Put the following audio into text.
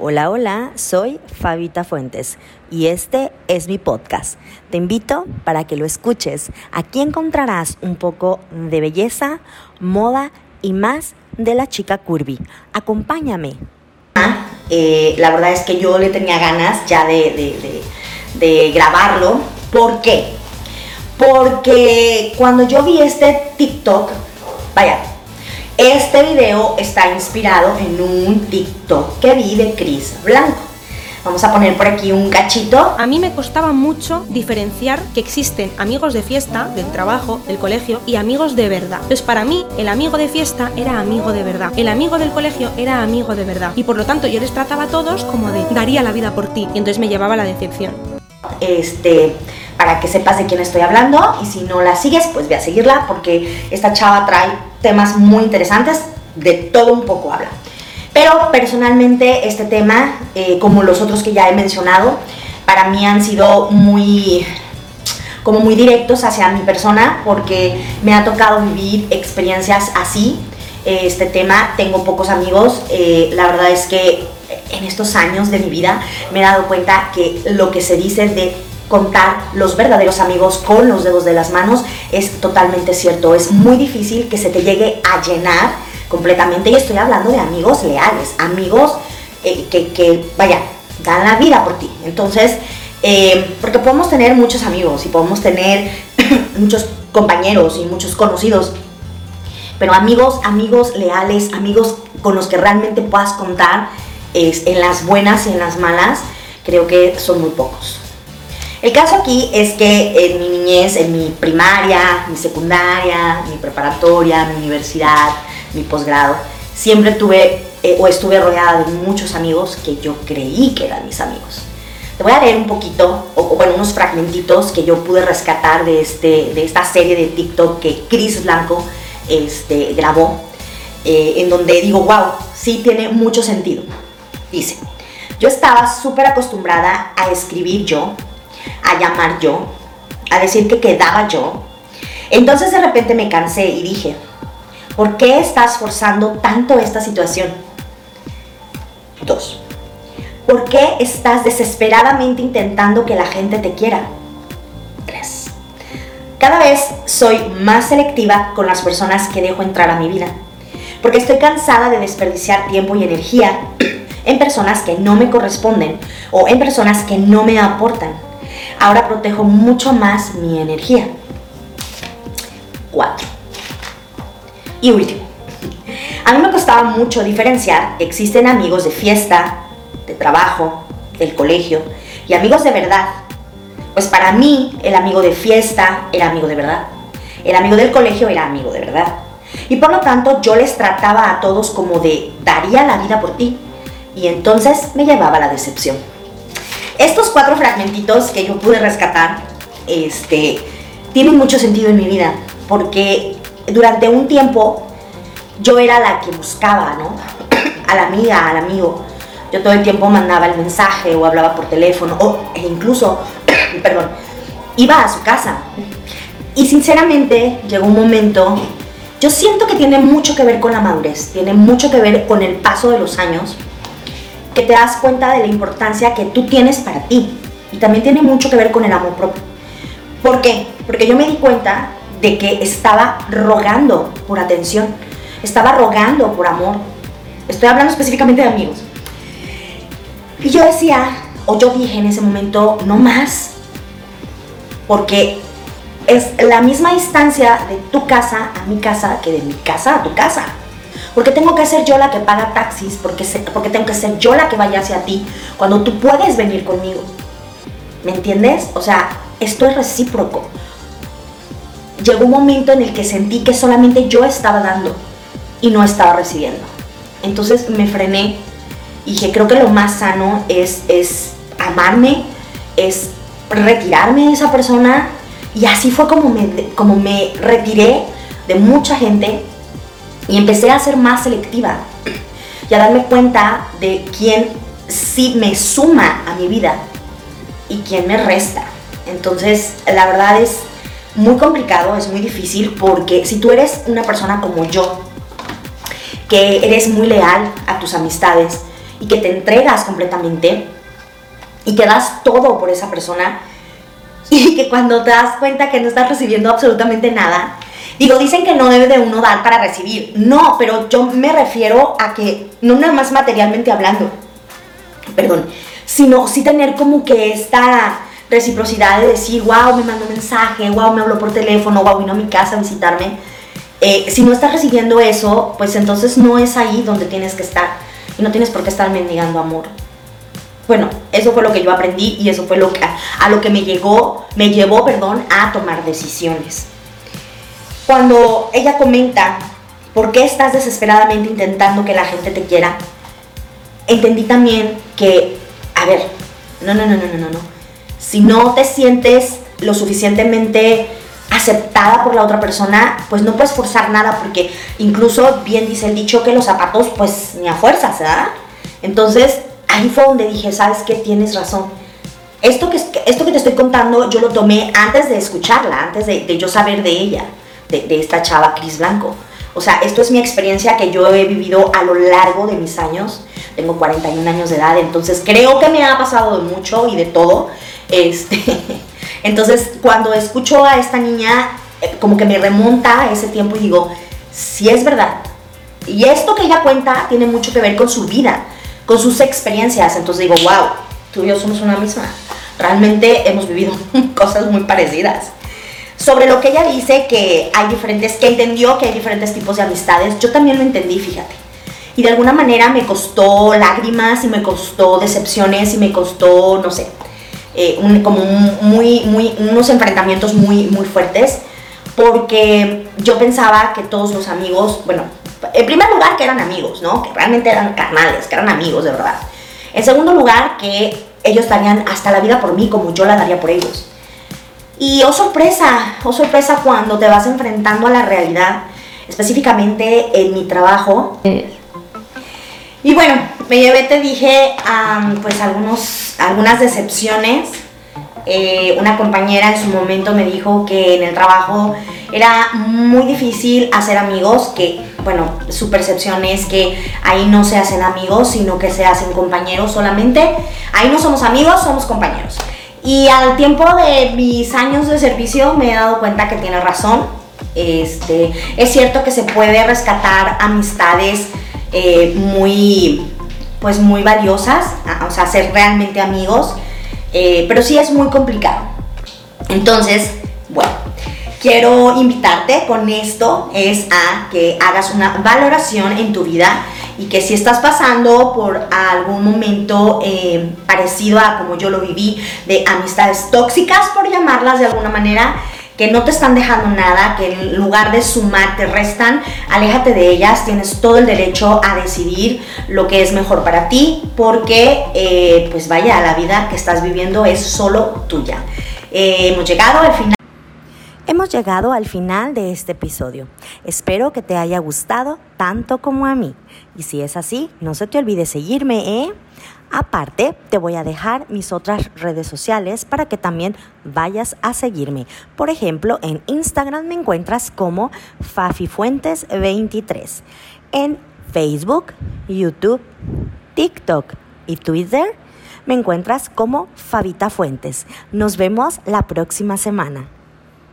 Hola, hola, soy Fabita Fuentes y este es mi podcast. Te invito para que lo escuches. Aquí encontrarás un poco de belleza, moda y más de la chica curvy. Acompáñame. Eh, la verdad es que yo le tenía ganas ya de, de grabarlo. ¿Por qué? Porque cuando yo vi este TikTok, vaya, este video está inspirado en un TikTok que vi de Chris Blanco. Vamos a poner por aquí un cachito. A mí me costaba mucho diferenciar que existen amigos de fiesta, del trabajo, del colegio y amigos de verdad. Entonces para mí el amigo de fiesta era amigo de verdad. El amigo del colegio era amigo de verdad. Y por lo tanto yo les trataba a todos como de daría la vida por ti. Y entonces me llevaba la decepción. Este, para que sepas de quién estoy hablando y si no la sigues, pues ve a seguirla porque esta chava trae temas muy interesantes, de todo un poco habla. Pero personalmente este tema, eh, como los otros que ya he mencionado, para mí han sido muy como muy directos hacia mi persona porque me ha tocado vivir experiencias así. Este tema, tengo pocos amigos, eh, la verdad es que en estos años de mi vida me he dado cuenta que lo que se dice de contar los verdaderos amigos con los dedos de las manos es totalmente cierto. Es muy difícil que se te llegue a llenar completamente. Y estoy hablando de amigos leales, amigos eh, que, vaya, dan la vida por ti. Entonces, eh, porque podemos tener muchos amigos y podemos tener muchos compañeros y muchos conocidos. Pero amigos, amigos leales, amigos con los que realmente puedas contar es, en las buenas y en las malas, creo que son muy pocos. El caso aquí es que en mi niñez, en mi primaria, mi secundaria, mi preparatoria, mi universidad, mi posgrado, siempre tuve eh, o estuve rodeada de muchos amigos que yo creí que eran mis amigos. Te voy a leer un poquito, o, bueno, unos fragmentitos que yo pude rescatar de, este, de esta serie de TikTok que Chris Blanco este, grabó, eh, en donde digo, wow, sí tiene mucho sentido. Dice, yo estaba súper acostumbrada a escribir yo, a llamar yo, a decir que quedaba yo. Entonces de repente me cansé y dije, ¿por qué estás forzando tanto esta situación? Dos, ¿por qué estás desesperadamente intentando que la gente te quiera? Tres, cada vez soy más selectiva con las personas que dejo entrar a mi vida, porque estoy cansada de desperdiciar tiempo y energía en personas que no me corresponden o en personas que no me aportan ahora protejo mucho más mi energía. Cuatro. Y último. A mí me costaba mucho diferenciar que existen amigos de fiesta, de trabajo, del colegio y amigos de verdad. Pues para mí el amigo de fiesta era amigo de verdad. El amigo del colegio era amigo de verdad. Y por lo tanto yo les trataba a todos como de daría la vida por ti. Y entonces me llevaba la decepción. Estos cuatro fragmentitos que yo pude rescatar, este, tienen mucho sentido en mi vida, porque durante un tiempo yo era la que buscaba, ¿no? A la amiga, al amigo. Yo todo el tiempo mandaba el mensaje o hablaba por teléfono, o e incluso, perdón, iba a su casa. Y sinceramente llegó un momento, yo siento que tiene mucho que ver con la madurez, tiene mucho que ver con el paso de los años que te das cuenta de la importancia que tú tienes para ti. Y también tiene mucho que ver con el amor propio. ¿Por qué? Porque yo me di cuenta de que estaba rogando por atención, estaba rogando por amor. Estoy hablando específicamente de amigos. Y yo decía, o yo dije en ese momento, no más, porque es la misma distancia de tu casa a mi casa que de mi casa a tu casa. Porque tengo que ser yo la que paga taxis, porque, porque tengo que ser yo la que vaya hacia ti, cuando tú puedes venir conmigo. ¿Me entiendes? O sea, esto es recíproco. Llegó un momento en el que sentí que solamente yo estaba dando y no estaba recibiendo. Entonces me frené y dije, creo que lo más sano es, es amarme, es retirarme de esa persona. Y así fue como me, como me retiré de mucha gente y empecé a ser más selectiva y a darme cuenta de quién sí me suma a mi vida y quién me resta. Entonces, la verdad es muy complicado, es muy difícil porque si tú eres una persona como yo, que eres muy leal a tus amistades y que te entregas completamente y que das todo por esa persona y que cuando te das cuenta que no estás recibiendo absolutamente nada, digo, dicen que no debe de uno dar para recibir, no, pero yo me refiero a que no nada más materialmente hablando, perdón, sino sí tener como que esta reciprocidad de decir, wow, me mandó un mensaje, wow, me habló por teléfono, wow, vino a mi casa a visitarme. Eh, si no estás recibiendo eso, pues entonces no es ahí donde tienes que estar. Y no tienes por qué estar mendigando amor. Bueno, eso fue lo que yo aprendí y eso fue lo que, a lo que me llegó, me llevó, perdón, a tomar decisiones. Cuando ella comenta, ¿por qué estás desesperadamente intentando que la gente te quiera? Entendí también que, a ver, no, no, no, no, no, no si no te sientes lo suficientemente aceptada por la otra persona, pues no puedes forzar nada porque incluso bien dice el dicho que los zapatos pues ni a fuerzas, ¿verdad? Entonces ahí fue donde dije, ¿sabes qué? Tienes razón. Esto que, esto que te estoy contando yo lo tomé antes de escucharla, antes de, yo saber de ella, de, esta chava Cris Blanco. O sea, esto es mi experiencia que yo he vivido a lo largo de mis años. Tengo 41 años de edad, entonces creo que me ha pasado de mucho y de todo. Este, entonces, cuando escucho a esta niña, eh, como que me remonta a ese tiempo y digo, sí es verdad. Y esto que ella cuenta tiene mucho que ver con su vida, con sus experiencias. Entonces digo, wow, tú y yo somos una misma. Realmente hemos vivido cosas muy parecidas. Sobre lo que ella dice que hay diferentes, que entendió que hay diferentes tipos de amistades, yo también lo entendí, fíjate. Y de alguna manera me costó lágrimas y me costó decepciones y me costó, no sé, eh, como muy, muy, unos enfrentamientos muy, muy fuertes, porque yo pensaba que todos los amigos, bueno, en primer lugar que eran amigos, ¿no? Que realmente eran carnales, que eran amigos de verdad. En segundo lugar, que ellos darían hasta la vida por mí como yo la daría por ellos. Y oh sorpresa, oh sorpresa cuando te vas enfrentando a la realidad, específicamente en mi trabajo. Y bueno, me llevé, te dije, pues algunos, algunas decepciones. Eh, una compañera en su momento me dijo que en el trabajo era muy difícil hacer amigos, que bueno, su percepción es que ahí no se hacen amigos, sino que se hacen compañeros solamente. Ahí no somos amigos, somos compañeros. Y al tiempo de mis años de servicio me he dado cuenta que tiene razón. Este, es cierto que se puede rescatar amistades eh, muy, pues muy valiosas, o sea, ser realmente amigos, eh, pero sí es muy complicado. Entonces, bueno, quiero invitarte con esto es a que hagas una valoración en tu vida y que si estás pasando por algún momento eh, parecido a como yo lo viví, de amistades tóxicas, por llamarlas de alguna manera, que no te están dejando nada, que en lugar de sumar te restan, aléjate de ellas, tienes todo el derecho a decidir lo que es mejor para ti, porque eh, pues vaya, la vida que estás viviendo es solo tuya. Eh, hemos llegado al final. Hemos llegado al final de este episodio. Espero que te haya gustado tanto como a mí. Y si es así, no se te olvide seguirme, ¿eh? Aparte, te voy a dejar mis otras redes sociales para que también vayas a seguirme. Por ejemplo, en Instagram me encuentras como FafiFuentes23. En Facebook, YouTube, TikTok y Twitter me encuentras como Fabita Fuentes. Nos vemos la próxima semana.